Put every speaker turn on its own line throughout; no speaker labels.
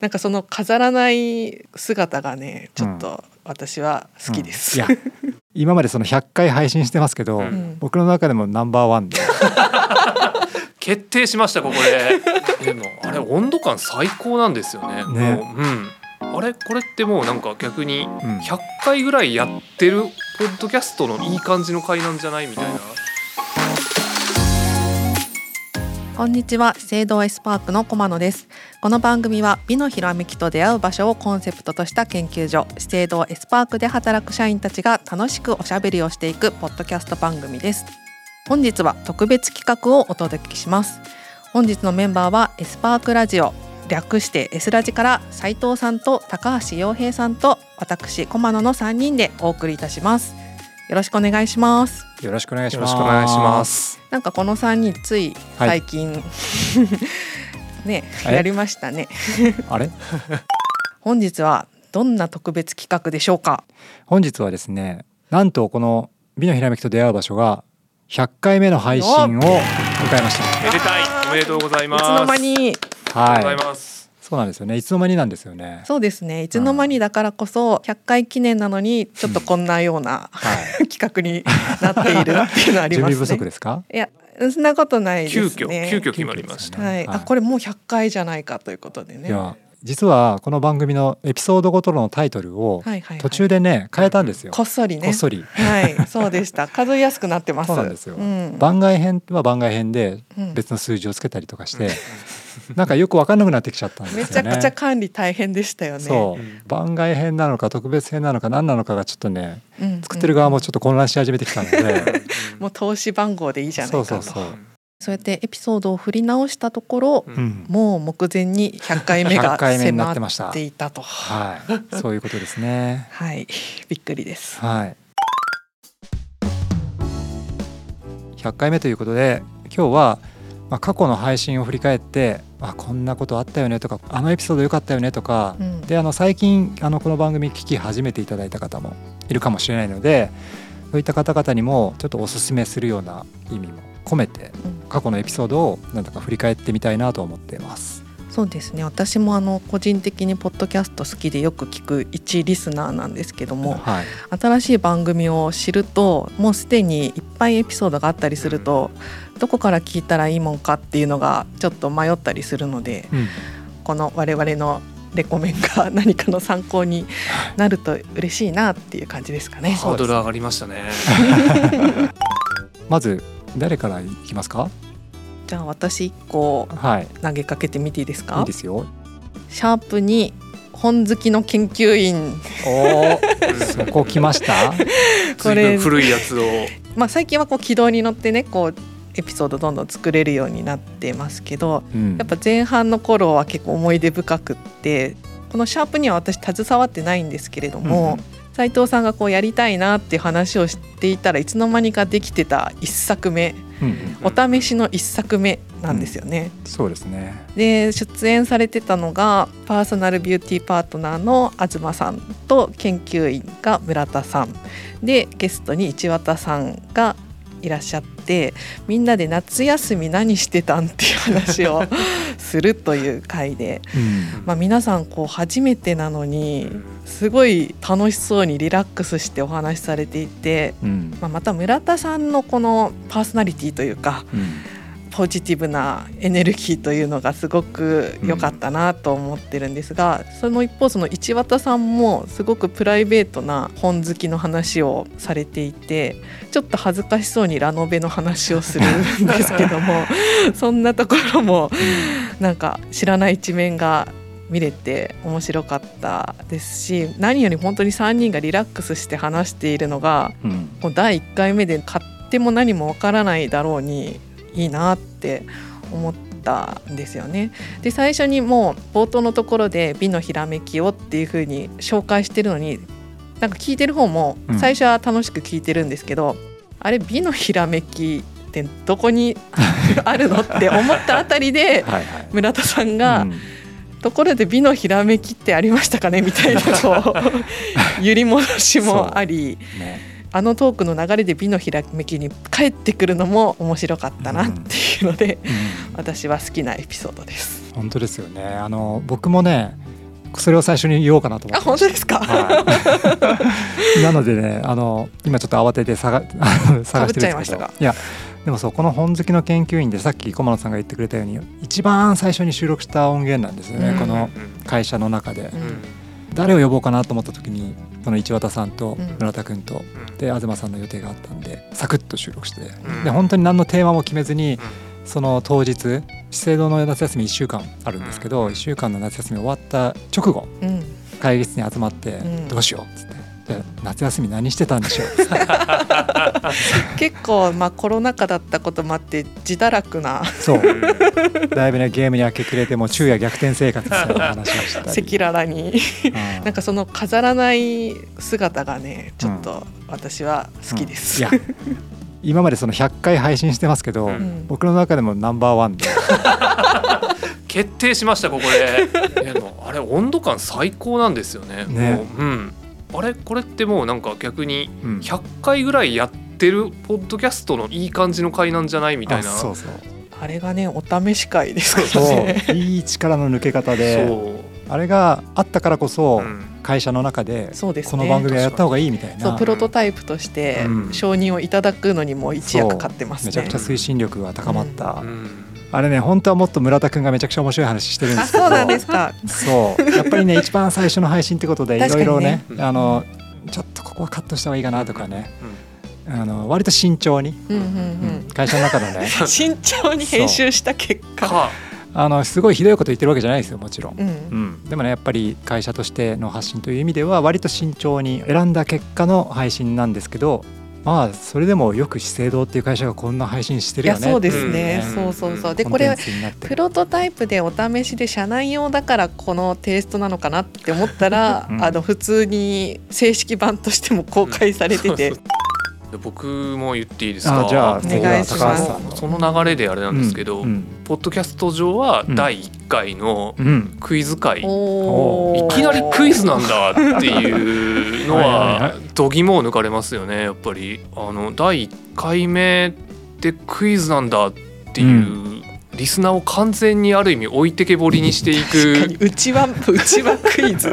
なんかその飾らない姿がねちょっと私は好きです、
うん。いや今までその100回配信してますけど、
うん。
僕の中でもナンバーワンで。
決定しましたここで。でもあれ温度感最高なんですよね。
ね。
もううん。あれこれってもうなんか逆に
うん。
100回ぐらいやってるポッドキャストのいい感じの回なんじゃないみたいな
こんにちは。資生堂エスパークの駒野です。この番組は美のひらめきと出会う場所をコンセプトとした研究所資生堂エスパークで働く社員たちが楽しくおしゃべりをしていくポッドキャスト番組です。本日は特別企画をお届けします。本日のメンバーはエスパークラジオ略して S ラジから斉藤さんと高橋洋平さんと私駒野の3人でお送りいたします。よろしくお願いします。
よろしくお願いし
よろ
ます。
しくお願いします
なんかこの3人つい
はい。
最近、ね
え
やりましたね。
あれ？
本日はどんな特別企画でしょうか？
本日はですねなんとこの美のひらめきと出会う場所が100回目の配信を迎えまし
めでたい。おめでとうございます。
いつの間に。
た
ありがとうござい
はい
ます
そうなんですよね。いつの間になんですよね。
そうですね。いつの間にだからこそ100回記念なのにちょっとこんなような
はい。
企画になっているっていうのはありますね。
準備不足ですか？
いやそんなことないです
急
ね
遽急遽決まりました。
はい、
はい。
あこれもう100回じゃないかということでね。
いや実はこの番組のエピソードごとのタイトルを途中でね変えたんですよ。
こっそりね。
こっそり。
はい。そうでした。数えやすくなってます。
そうなんですよ。
ん。
番外編は番外編で
うん。
別の数字をつけたりとかして、なんかよく分かんなくなってきちゃったんですよね。
めちゃくちゃ管理大変でしたよね。
そう、
うん。
番外編なのか特別編なのか何なのかがちょっとね
うん。
作ってる側もちょっと混乱し始めてきたので、
もう投資番号でいいじゃないかと。
そうそうそう、
そうやってエピソードを振り直したところ、
うん。
うん、
もう目前に100回目が
100回目になって
迫
ました。
っていたと。
はい。そういうことですね。
はい。びっくりです。
はい。100回目ということで今日は、まあ、過去の配信を振り返ってあこんなことあったよねとかあのエピソード良かったよねとか、
うん
であの最近あのこの番組聞き始めていただいた方もいるかもしれないのでそういった方々にもちょっとおすすめするような意味も込めて
うん
過去のエピソードをなんだか振り返ってみたいなと思っています。
そうですね。私もあの個人的にポッドキャスト好きでよく聞く一リスナーなんですけども
はい、
新しい番組を知るともうすでにいっぱいエピソードがあったりすると、どこから聞いたらいいもんかっていうのがちょっと迷ったりするので
うん。
この我々のレコメンが何かの参考になると嬉しいなっていう感じですかね。
ハードル上がりましたね。
まず誰からいきますか？
じゃあ私一個
はい。
投げかけてみていいですか？
いいですよ。
シャープに本好きの研究員。
おおそこ来ました？
これ
古いやつを。
まあ最近はこう軌道に乗ってねこうエピソードどんどん作れるようになってますけど
うん。
やっぱ前半の頃は結構思い出深くってこのシャープには私携わってないんですけれども、斉藤さんがこうやりたいなっていう話をしていたらいつの間にかできてた一作目
うんうん
お試しの一作目なんですよね。
そうですね。
で出演されてたのがパーソナルビューティーパートナーの東さんと研究員が村田さんでゲストに市綿さんがいらっしゃってみんなで夏休み何してたんっていう話を するという回で、
うん。
まあ、皆さんこう初めてなのにすごい楽しそうにリラックスしてお話しされていて、
うん。
まあ、また村田さんのこのパーソナリティというか
うん
ポジティブなエネルギーというのがすごく良かったなと思ってるんですが、その一方その市綿さんもすごくプライベートな本好きの話をされていてちょっと恥ずかしそうにラノベの話をするんですけども そんなところもなんか知らない一面が見れて面白かったですし何より本当に3人がリラックスして話しているのが
うん。
第1回目で買っても何もわからないだろうにいいなって思ったんですよね。で最初にもう冒頭のところで「美のひらめきを」っていう風に紹介してるのになんか聞いてる方も
うん
最初は楽しく聞いてるんですけど、あれ美のひらめきってどこに あるのって思ったあたりで。村田さんが、
うん
ところで美のひらめきってありましたかねみたいなこう 揺り戻しもあり。
ね
あのトークの流れで美のひらめきに帰ってくるのも面白かったなっていうので、
うん。
私は好きなエピソードです。
本当ですよね。あの僕もねそれを最初に言おうかなと思
あ
ってました。
本当ですか、
はい、なのでねあの今ちょっと慌てて探 探してるんですけど。
被っちゃいましたか？
いやでもそうこの本好きの研究員でさっき駒野さんが言ってくれたように一番最初に収録した音源なんですよね、
うん。
この会社の中で、
うん
うん
誰を呼ぼうかなと思った時にこの市綿さんと
うん。
村田君と、
うん。
で東さんの予定があったんでサクッと収録して、
うん。
で本当に何のテーマも決めずに
うん。
その当日資生堂の夏休み1週間あるんですけど、
うん。
1週間の夏休み終わった直後
うん。
会議室に集まって、
うん。
どうしようっつって夏休み何してたんでしょう？
結構まあコロナ禍だったこともあって自堕落な。
そう。だいぶねゲームに明け暮れてもう昼夜逆転生活みたいな話をしたり。
赤裸々に。
うん
なんかその飾らない姿がねちょっと私は好きです、
うん。いや今までその100回配信してますけど、
うん。
僕の中でもナンバーワンで。
決定しましたここで。あれ温度感最高なんですよね。
ね。
もううんあれ？これってもうなんか逆に
うん。
100回ぐらいやってるポッドキャストのいい感じの回なんじゃないみたいな。
あそうそう。
あれがねお試し会ですか
そ
らね
う。いい力の抜け方で。
そ
あれがあったからこそ、
う、うん。
会社の中でこの番組はやった方がいいみたいな。
そうプロトタイプとして
うん。
承認をいただくのにも一役買ってますね。
めちゃくちゃ推進力が高まった、
うん
あれね本当はもっと村田君がめちゃくちゃ面白い話してるんですけど。
あそうなんですか。
そう。やっぱりね 一番最初の配信ってことでいろいろね
ね
あのちょっとここはカットした方がいいかなとかね。あの割と慎重に、
うんうん
う
うん。
ん会社の中のね。
ん 慎重に編集した結果。
か
あのすごいひどいこと言ってるわけじゃないですよもちろん。
うん。
うん、でもねやっぱり会社としての発信という意味では割と慎重に選んだ結果の配信なんですけどまあそれでもよく資生堂っていう会社がこんな配信してるよね
いやそうですね、
うん
そうそうそう。でこれプロトタイプでお試しで社内用だからこのテイストなのかなって思ったら、
うん。
あの普通に正式版としても公開されてて、
で僕も言っていいですか？
あじゃあ
お願いします。
高橋さんの
その流れであれなんですけど、
うん
ポッドキャスト上は
うん
第1回の
うん。
クイズ会、
おー。
いきなりクイズなんだっていうの
は
度肝を抜かれますよねやっぱり。あの第1回目でクイズなんだっていう、リスナーを完全にある意味置いてけぼりにしてい
確かに
く
うちはうちはクイズ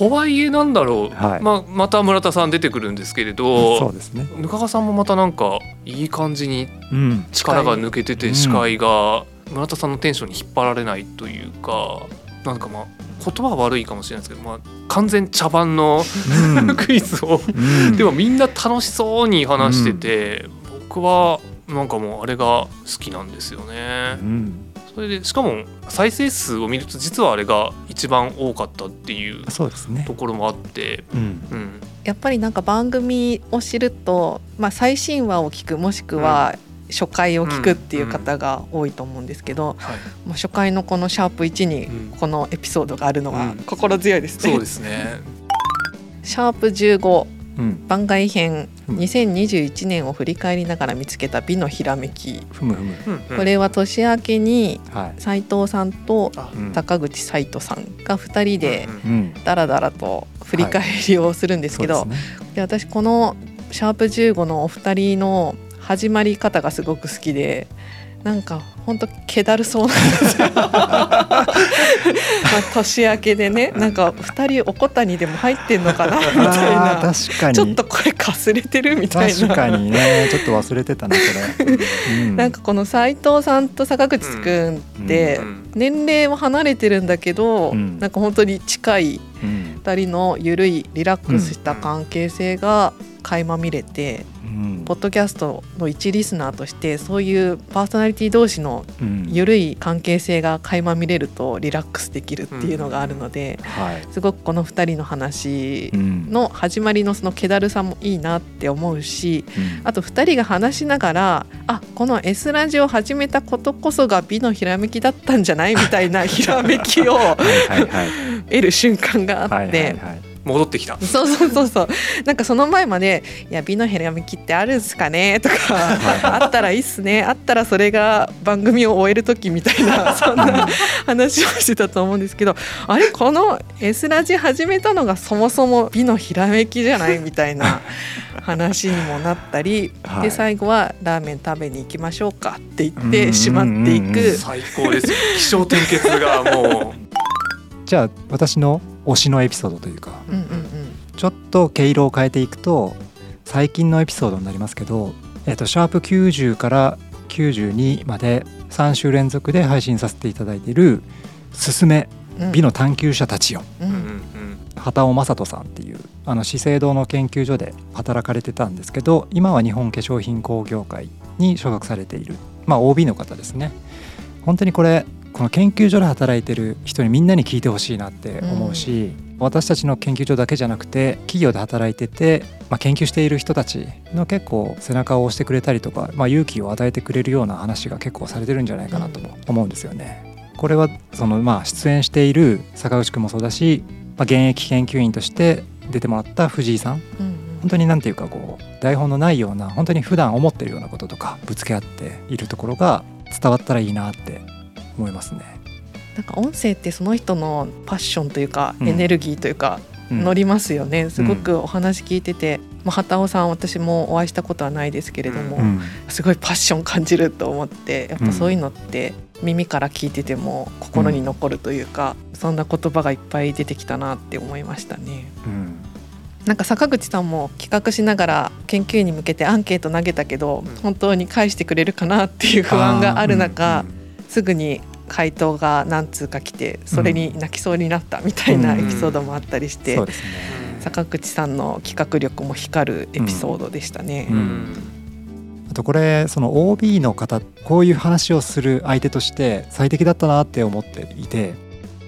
とはいえなんだろう、
はい。
まあ、また村田さん出てくるんですけれど
そうですね。
ぬかがさんもまたなんかいい感じに
うん。
力が抜けて
うん
て視界が村田さんのテンションに引っ張られないというかなんかまあ言葉は悪いかもしれないですけど、まあ、完全茶番の
うん。
クイズを
うん。
でもみんな楽しそうに話してて、僕はなんかもうあれが好きなんですよね。
う。ん
それでしかも再生数を見ると実はあれが一番多かったっていう
そうですね。
と。ころもあって、
うん。
うん、
やっぱりなんか番組を知ると、まあ、最新話を聞くもしくは初回を聞くっていう方が多いと思うんですけど、
はい、
もう初回のこの「シャープ #1」に
うん。
このエピソードがあるのは
うん。
心強いですね。
そうですね。
シャープ15
うん。
番外編
うん。
2021年を振り返りながら見つけた美のひらめき。これは年明けに
はい。
斉藤さんと高口斉藤さんが2人で。ダラダラと振り返りをするんですけど、
で
私この「シャープ #15」のお二人の始まり方がすごく好きでなんかほんと気だるそうなんですよ。まあ年明けでねなんか二人おこたにでも入ってんのかな みたいな。
確かに。
ちょっと声かすれてるみたいな。
確かにね。ちょっと忘れてたなこれ、うん。
なんかこの斉藤さんと坂口くんって
うん。
年齢は離れてるんだけど、
うん。
なんか本当に近い
うん。
2人のゆるいリラックスした関係性が垣間見れて、
うん。
ポッドキャストの一リスナーとしてそういうパーソナリティ同士の
うん。
ゆるい関係性が垣間見れるとリラックスできるっていうのがあるので、
はい。
すごくこの2人の話
うん。
の始まりのその気だるさもいいなって思うし
うん。
あと2人が話しながらあこの S ラジオを始めたことこそが美のひらめきだったんじゃない？みたいなひらめきを
はい。
得る瞬間があって。
はいはいはい
戻ってきた。
そうそうそうそうなんかその前まで「いや美のひらめきってあるんすかね?」とか「あったらいいっすねあったらそれが番組を終える時」みたいな そんな話をしてたと思うんですけどあれこの「S ラジ」始めたのがそもそも美のひらめきじゃない？みたいな 話にもなったり、
はい
で最後は「ラーメン食べに行きましょうか」って言ってしまっていく。
最高ですよ。気象転結がも
じゃあ私の推しのエピソードというか
うんうん
ちょっと毛色を変えていくと最近のエピソードになりますけど、えっとシャープ90から92まで3週連続で配信させていただいている「すすめ
うん
美の探求者たちよ」
う
うんんうん。
畑尾正人さんっていうあの資生堂の研究所で働かれてたんですけど今は日本化粧品工業会に所属されている、まあ、OB の方ですね。本当にこれこの研究所で働いてる人にみんなに聞いてほしいなって思うし、私たちの研究所だけじゃなくて企業で働いてて、まあ、研究している人たちの結構背中を押してくれたりとか、まあ、勇気を与えてくれるような話が結構されてるんじゃないかなとも思うんですよね。これはそのまあ出演している坂口くんもそうだし、まあ、現役研究員として出てもらった藤井さん
うん。
本当になんていうかこう台本のないような本当に普段思ってるようなこととかぶつけ合っているところが伝わったらいいなって思いますね。
なんか音声ってその人のパッションというか
うん。
エネルギーというか
うん。
乗りますよね、すごくお話聞いてて、まあ、畑尾さん私もお会いしたことはないですけれども、
うん。
すごいパッション感じると思ってやっぱそういうのって耳から聞いてても心に残るというか、そんな言葉がいっぱい出てきたなって思いましたね。
うん。
なんか坂口さんも企画しながら研究員に向けてアンケート投げたけど、
うん。
本当に返してくれるかなっていう不安がある中、すぐに回答が何通か来てそれに泣きそうになったみたいなエピソードもあったりして、
そうですね。
坂口さんの企画力も光るエピソードでしたね。
う
うん。ん
あとこれその OB の方こういう話をする相手として最適だったなって思っていて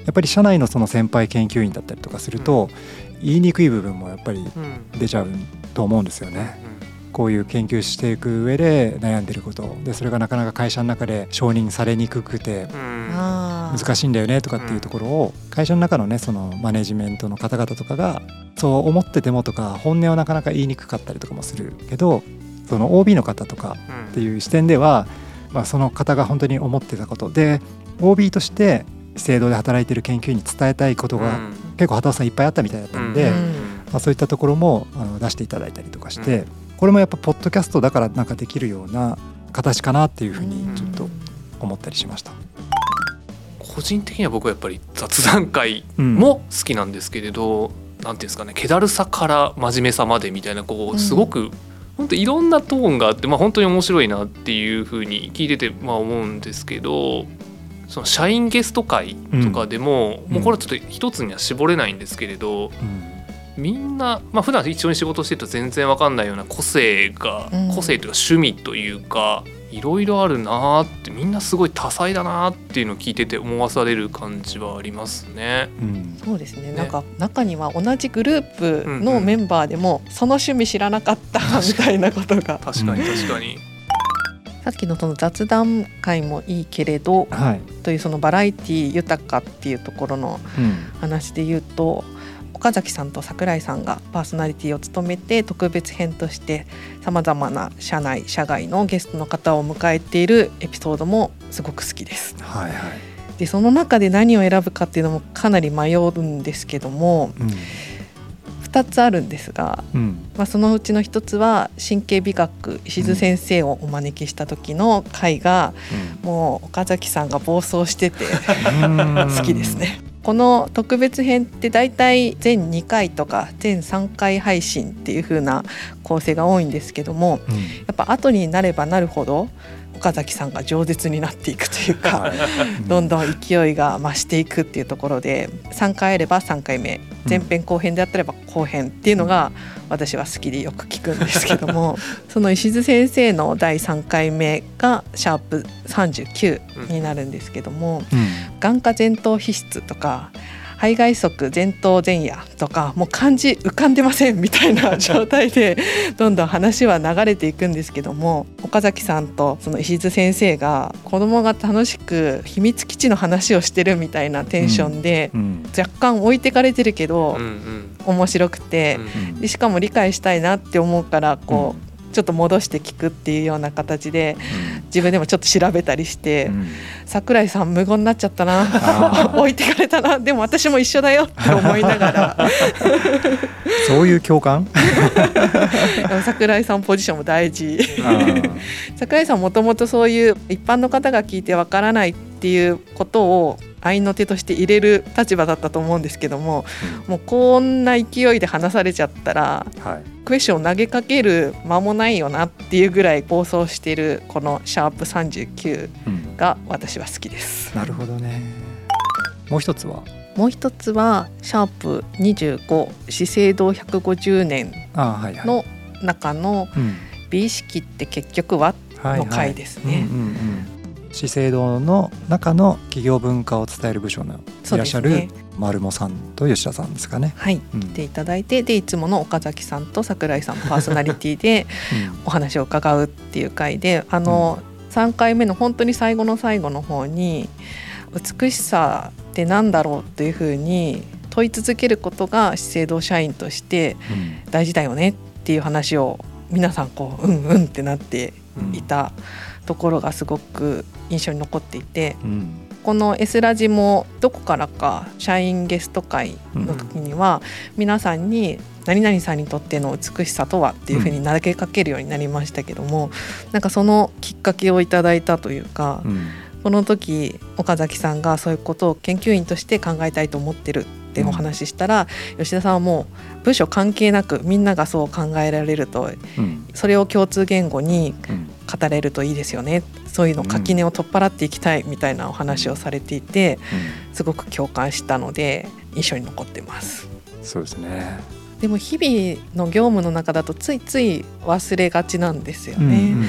やっぱり社内のその先輩研究員だったりとかすると、言いにくい部分もやっぱり
うん。
出ちゃうと思うんですよね。こういう研究していく上で悩んでること。でそれがなかなか会社の中で承認されにくくて難しいんだよねとかっていうところを会社の中のねそのマネジメントの方々とかがそう思っててもとか本音をなかなか言いにくかったりとかもするけどその OB の方とか
うん。
っていう視点では、まあ、その方が本当に思ってたこと。で OB として資生堂で働いてる研究員に伝えたいことが
うん。
結構畑尾さんいっぱいあったみたいだったんで、
うん。
まあ、そういったところもあの出していただいたりとかして、これもやっぱポッドキャストだからなんかできるような形かなっていうふうにちょっと思ったりしました。
個人的には僕はやっぱり雑談会
うん。
も好きなんですけれど、なんていうんですかね気だるさから真面目さまでみたいなこ
うん
うすごく、本当いろんなトーンがあって、まあ、本当に面白いなっていうふうに聞いててまあ思うんですけどその社員ゲスト会とかでも、
うん。
もうこれはちょっと一つには絞れないんですけれど
うん
みんな、まあ普段一緒に仕事してると全然わかんないような個性が、
うん。
個性というか趣味というかいろいろあるなーってみんなすごい多彩だなーっていうのを聞いてて思わされる感じはありますね。
うん。
そうですね。
ね。
なんか中には同じグループのメンバーでもその趣味知らなかったみたいなことが。
確かに確かに。
さっきのその雑談会もいいけれど
はい。
というそのバラエティ豊かっていうところの
うん。
話で言うと岡崎さんと桜井さんがパーソナリティを務めて特別編としてさまざまな社内社外のゲストの方を迎えているエピソードもすごく好きです。
はいはい。
でその中で何を選ぶかっていうのもかなり迷うんですけども
うん。
2つあるんですが、
うん。
まあ、そのうちの1つは神経美学石津先生をお招きした時の回が、もう岡崎さんが暴走してて 好きですね。この特別編って大体全2回とか全3回配信っていう風な構成が多いんですけども
うん。
やっぱ後になればなるほど岡崎さんが饒舌になっていくというか、どんどん勢いが増していくっていうところで3回あれば3回目前編後編であったれば後編っていうのが私は好きでよく聞くんですけども その石津先生の第3回目がシャープ39になるんですけども
うん。
眼科前頭皮質とか肺外側前頭前野とかもう漢字浮かんでませんみたいな状態でどんどん話は流れていくんですけども 岡崎さんとその石津先生が子供が楽しく秘密基地の話をしてるみたいなテンションで、
うん
若干置いてかれてるけど、
うんうん。
面白くて、
うん
でしかも理解したいなって思うからこう、ちょっと戻して聞くっていうような形で自分でもちょっと調べたりして、
うん。
桜井さん無言になっちゃったな。置いてかれたな。でも私も一緒だよって思いながら。
そういう共感？
桜井さんポジションも大事。桜井さんもともとそういう一般の方が聞いてわからないっていうことを合いの手として入れる立場だったと思うんですけどももうこんな勢いで話されちゃったら
はい。
クエスチョンを投げかける間もないよなっていうぐらい暴走しているこの「シャープ #39
うん」
が私は好きです。
なるほどね。もう一つは？
もう一つは「シャープ #25 資生堂150年
あーはいはい」
の中の
うん「
美意識って結局は?」
はい。
の回ですね。
うんうんうん資生堂の中の企業文化を伝える部署の
そ
いうらっしゃる。丸茂さんと吉田さんですかね。
はい。
うん。
来ていただいてでいつもの岡崎さんと桜井さんパーソナリティでお話を伺うっていう回であの、3回目の本当に最後の最後の方に美しさってなんだろうっていうふうに問い続けることが資生堂社員として
うん。
大事だよねっていう話を皆さんこううんうんってなって
うん。
いたところがすごく印象に残っていて
うん。
この S ラジもどこからか社員ゲスト会の時には皆さんに何々さんにとっての美しさとはっていうふうに投げかけるようになりましたけども、なんかそのきっかけをいただいたというか、
うん。
この時岡崎さんがそういうことを研究員として考えたいと思ってるってお話ししたら、吉田さんはもう部署関係なくみんながそう考えられると
うん
それを共通言語に
うん
語れるといいですよねそういうの垣根を取っ払っていきたいみたいなお話をされていてすごく共感したので印象に残ってます。
そうですね。
でも日々の業務の中だとついつい忘れがちなんですよ
うん
ね。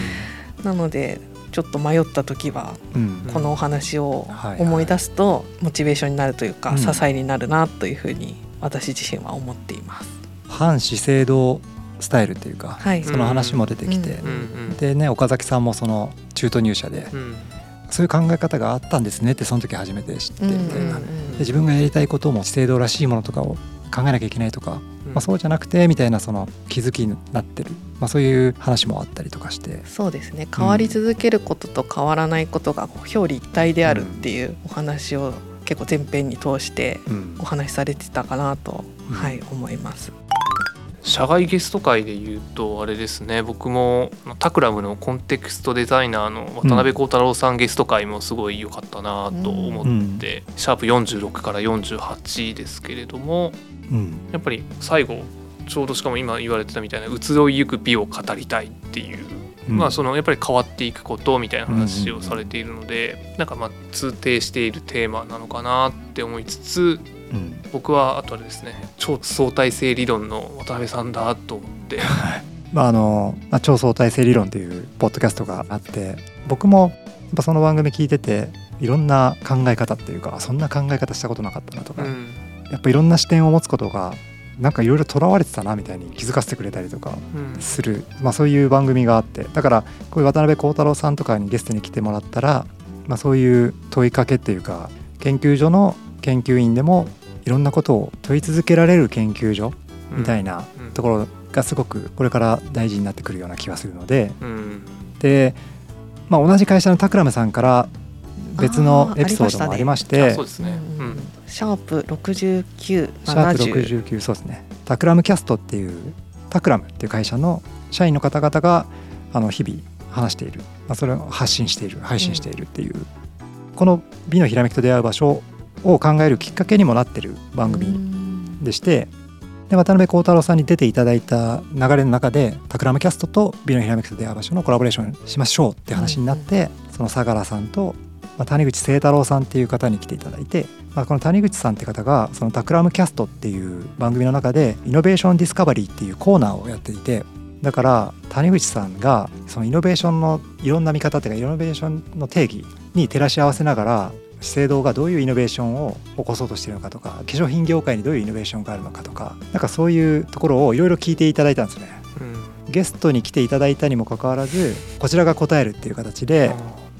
なのでちょっと迷った時は
うん。
このお話を
はい
思い出すとモチベーションになるというか
うん。
支えになるなというふうに私自身は思っています。
反資生堂スタイルっていうか、
はい、
その話も出てきて、
うん。
でね岡崎さんもその中途入社で
うん。
そういう考え方があったんですねってその時初めて知って
うん。
みたいな。で
うん
自分がやりたいことも資生堂らしいものとかを考えなきゃいけないとか、まあ、そうじゃなくてみたいなその気づきになってる、まあ、そういう話もあったりとかして。
そうですね。変わり続けることと変わらないことが表裏一体であるっていうお話を結構前編に通して
うん。
お話しされてたかなと、
うん。
はい思います。
社外ゲスト会で言うとあれですね。僕もタクラムのコンテクストデザイナーの渡辺幸太郎さんゲスト会もすごい良かったなと思って、シャープ46から48ですけれども
うん。
やっぱり最後ちょうどしかも今言われてたみたいな移ろいゆく美を語りたいっていう、
うん。
まあそのやっぱり変わっていくことみたいな話をされているので、なんかまあ通底しているテーマなのかなって思いつつ
うん。
僕はあとあれですね超相対性理論の渡辺さんだと思って。
まああのまあ、超相対性理論というポッドキャストがあって僕もやっぱその番組聞いてていろんな考え方っていうかそんな考え方したことなかったなとか、
うん。
やっぱいろんな視点を持つことがなんかいろいろとらわれてたなみたいに気づかせてくれたりとか
うん。
する、まあ、そういう番組があって。だからこういう渡辺幸太郎さんとかにゲストに来てもらったら、まあ、そういう問いかけっていうか研究所の研究員でもいろんなことを問い続けられる研究所みたいな
うん。
ところがすごくこれから大事になってくるような気がするので。
うん。
で、まあ、同じ会社のタクラムさんから別のエピソードもありまし
あ
て
そうですね。うん
シャープ69、
シャープ
70
69そうですね。 Takram Cast っていう Takram っていう会社の社員の方々があの日々話している、まあ、それを発信している配信しているっていう、この美のひらめきと出会う場所を考えるきっかけにもなってる番組でしてで渡邉康太郎さんに出ていただいた流れの中で Takram Cast と美のひらめきと出会う場所のコラボレーションしましょうって話になって、その相良さんと、まあ、谷口清太郎さんっていう方に来ていただいて、まあ、この谷口さんって方がその Takram Cast っていう番組の中でイノベーションディスカバリーっていうコーナーをやっていてだから谷口さんがそのイノベーションのいろんな見方っていうかイノベーションの定義に照らし合わせながら資生堂がどういうイノベーションを起こそうとしているのかとか化粧品業界にどういうイノベーションがあるのかとかなんかそういうところをいろいろ聞いていただいたんですね。
うん。
ゲストに来ていただいたにもかかわらずこちらが答えるっていう形で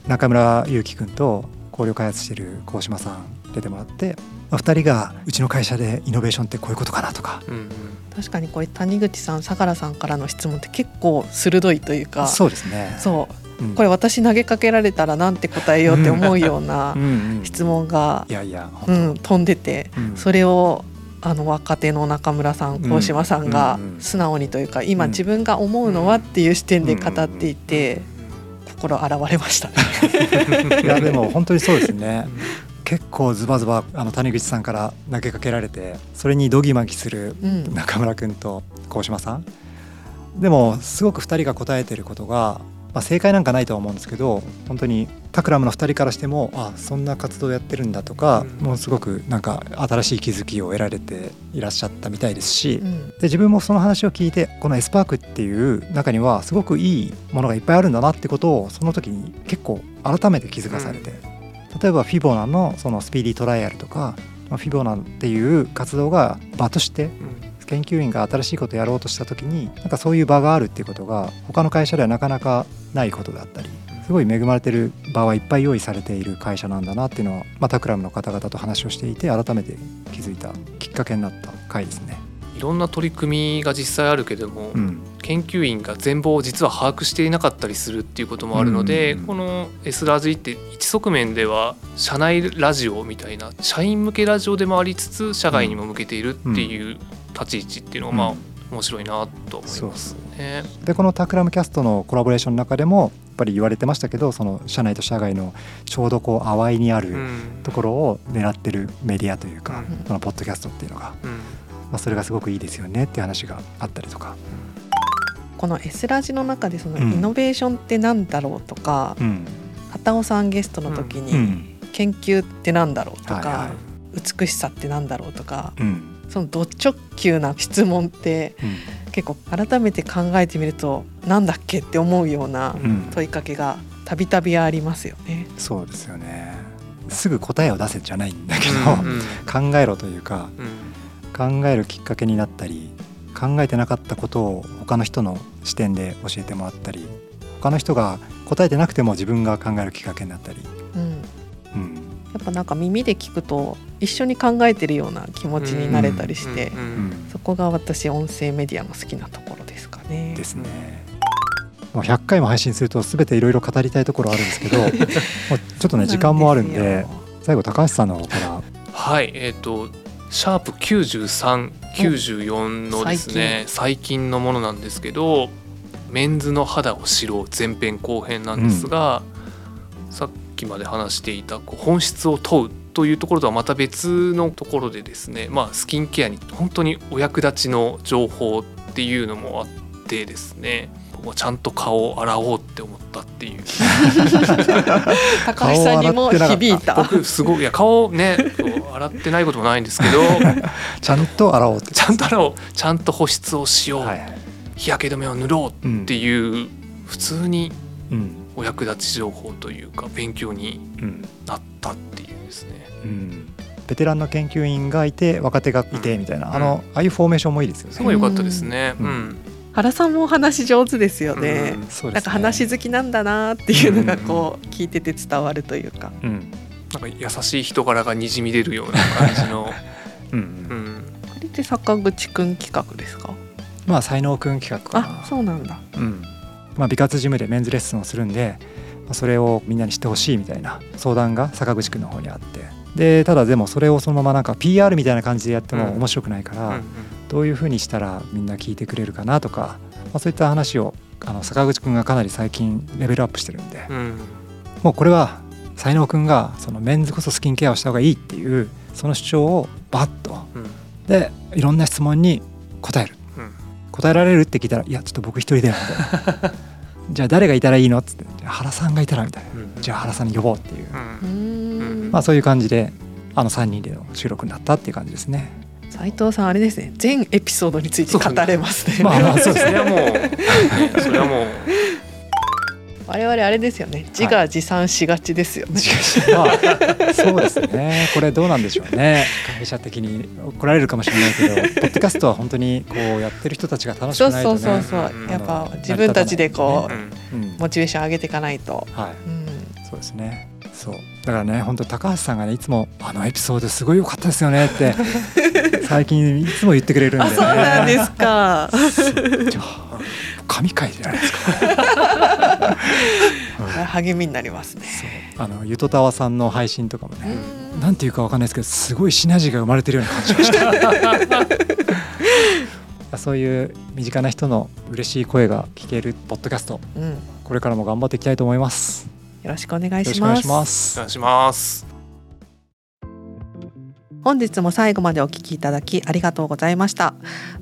中村祐樹君と交流開発している鴻島さん出てもらって、まあ、2人がうちの会社でイノベーションってこういうことかなとか。
うんうん。
確かにこれ谷口さん相良さんからの質問って結構鋭いというか。
そうですね。
そう。
うん。
これ私投げかけられたらなんて答えようって思うような質問が
い、やいや
う
本
ん、飛んでて
当、うん。
それをあの若手の中村さん
うん
鴻島さんが素直にというか今
うん
自分が思うのはっていう視点で語っていて心洗われましたね。
いやでも本当にそうですね。結構ズバズバあの谷口さんから投げかけられてそれにドギマギする
うん。
中村君と鴻島さん。でもすごく2人が答えてることが、まあ、正解なんかないとは思うんですけど本当にタクラムの2人からしてもあそんな活動やってるんだとか、
うん。
もうすごくなんか新しい気づきを得られていらっしゃったみたいですし、
うん。
で自分もその話を聞いてこのエスパークっていう中にはすごくいいものがいっぱいあるんだなってことをその時に結構改めて気づかされて、例えばフィボナのそのスピーディートライアルとかまあフィボナっていう活動が場として研究員が新しいことをやろうとした時になんかそういう場があるっていうことが他の会社ではなかなかないことだったりすごい恵まれてる場はいっぱい用意されている会社なんだなっていうのは、まあ、タクラムの方々と話をしていて改めて気づいたきっかけになった回ですね。
いろんな取り組みが実際あるけども、
うん。
研究員が全貌を実は把握していなかったりするっていうこともあるので、
うん。うんうん
この S ラジって一側面では社内ラジオみたいな社員向けラジオでもありつつ社外にも向けているっていう立ち位置っていうのがまあ
うん。
面白いなと思いますね。
でこの Takram Cast のコラボレーションの中でもやっぱり言われてましたけどその社内と社外のちょうどこうあわいにある
うん。
ところを狙ってるメディアというか、
うん。
このポッドキャストっていうのが、
うん。
まあ、それがすごくいいですよねっていう話があったりとか。
この S ラジの中でそのイ
うん。
ノベーションってなんだろうとか、
うん。
畑尾さんゲストの時
う
に
ん。
研究ってなんだろうとか、
はいはい。
美しさってなんだろうとか
うん
そのド直球な質問って結構改めて考えてみるとなんだっけって思うような
うん。うん
問いかけがたびたびありますよね。
そうですよね。すぐ答えを出せじゃないんだけど、
うんうん。
考えろというか
うん。
考えるきっかけになったり考えてなかったことを他の人の視点で教えてもらったり他の人が答えてなくても自分が考えるきっかけになったり、
うん、
うん
やっぱなんか耳で聞くと一緒に考えてるような気持ちになれたりして、
うんうん
うん
そこが私音声メディアの好きなところですかね。
ですね。もう100回も配信すると全ていろいろ語りたいところあるんですけど もうちょっとね時間もあるんで最後高橋さんの方から。
はいえっ、とシャープ9394のですね最近。のものなんですけど「メンズの肌を知ろう」前編後編なんですが、さっきまで話していたこう本質を問うというところとはまた別のところでですね、まあ、スキンケアに本当にお役立ちの情報っていうのもあってですね僕はちゃんと顔を洗おうって思ったっていう。
高橋さんにも響いた。
僕すごいいや顔ねこう洗ってないこともないんですけど
ちゃんと洗おうって
ちゃんと洗おう。ちゃんと保湿をしよう、
はいはい。
日焼け止めを塗ろう
うん
っていう普通に
うん
お役立ち情報というか勉強に
うん
なったっていうですね。
うんベテランの研究員がいて若手がいてみたいな、
うん
あのああいうフォーメーションもいいですよね。
すごい良かったですね。
う
うんん。
原さんもお話上手ですよね。
うん
ね
なんか話好きなんだなっていうのがこう聞いてて伝わるというか。
うん
なんか優しい人柄がにじみ出るような感じの。
うん
うん。
これって坂口くん企画ですか？
まあ才能くん企画かな
あ、そうなんだ。
うんまあ、美活ジムでメンズレッスンをするんで、まあそれをみんなに知ってほしいみたいな相談が坂口くんの方にあってでただでもそれをそのままなんか PR みたいな感じでやっても
うん
面白くないから、
うん
どういうふうにしたらみんな聞いてくれるかなとか、まあ、そういった話をあの坂口くんがかなり最近レベルアップしてるんで、
うん。
もうこれは才能くんがそのメンズこそスキンケアをした方がいいっていうその主張をバッと
うん。
でいろんな質問に答える
うん。
答えられるって聞いたら「いやちょっと僕一人だよ」みたいなじゃあ誰がいたらいいの？っつって原さんがいたらみたいな
うん
じゃあ原さんに呼ぼうっていう。まあそういう感じであの3人での収録になったっていう感じですね。
斉藤さんあれですね。全エピソードについて語れますね。
まあまあそうです
それはもう、ねそれはもう。
我々あれですよね。自画自賛しがちですよね。
まあそうですね。これどうなんでしょうね。会社的に怒られるかもしれないけどポッドキャストは本当にこうやってる人たちが楽し
そう
くないとね。
そうそうそう
う。ん。
やっぱ自分たちでこ
うん。
うん。
うモチベーション上げていかないと。
はい。
うん。
そうですね。そう。だからね本当高橋さんがねいつも「あのエピソードすごい良かったですよね」って 最近いつも言ってくれるんで、
あ、
ね、
そうなんですか。
じゃあ神回じゃないですか
励みになりますね。
あのゆとたわさんの配信とかもね、なんていうかわかんないですけどすごいシナジーが生まれてるような感じがした。そういう身近な人の嬉しい声が聞けるポッドキャスト、うん、これからも頑張っていきたいと思います。
よろしくお願いします。
お願いします。
本日も最後までお聞きいただきありがとうございました。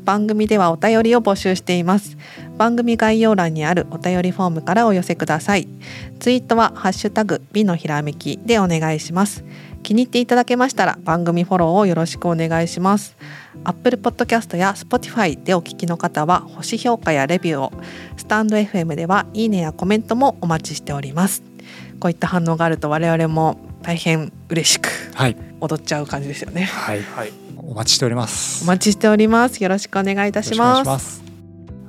番組ではお便りを募集しています番組概要欄にあるお便りフォームからお寄せくださいツイートはハッシュタグ美のひらめきでお願いします気に入っていただけましたら番組フォローをよろしくお願いします Apple Podcast や Spotify でお聞きの方は星評価やレビューをスタンド FM ではいいねやコメントもお待ちしておりますこういった反応があると我々も大変嬉しく、はい、踊っちゃう感じですよね。
はい、はい、お待ちしております。
お待ちしております。よろしくお願いいたします。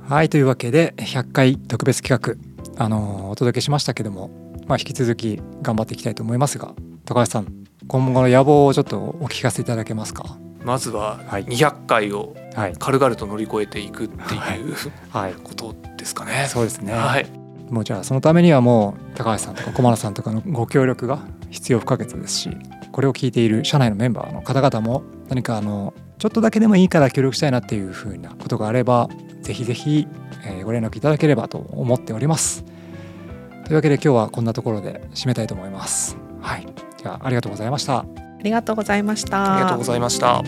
はいというわけで100回特別企画あのお届けしましたけども、まあ引き続き頑張っていきたいと思いますが、高橋さん今後の野望をちょっとお聞かせいただけますか？
まずは200回を軽々と乗り越えていくっていう、はい、ことですかね。
そうですね。はい。もうじゃあそのためにはもう高橋さんとか駒野さんとかのご協力が必要不可欠ですしこれを聞いている社内のメンバーの方々も何かあのちょっとだけでもいいから協力したいなっていうふうなことがあればぜひぜひご連絡いただければと思っております。というわけで今日はこんなところで締めたいと思います。はい、じゃあありがとうございました。あ
りがとうございました。
ありがとうございました。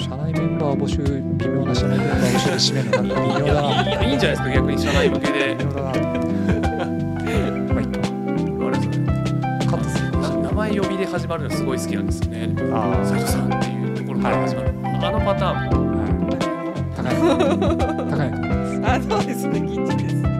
社内メンバー募集微妙な社内メンバー募集で締めるの微妙だな。
いやいいんじゃないですか逆に社内向けで。呼びで始まるのすごい好きなんですよね。斉藤さんっていうところから始まる、はい、あのパターンも、
はい、高い。高い
あそうですね。キッチンです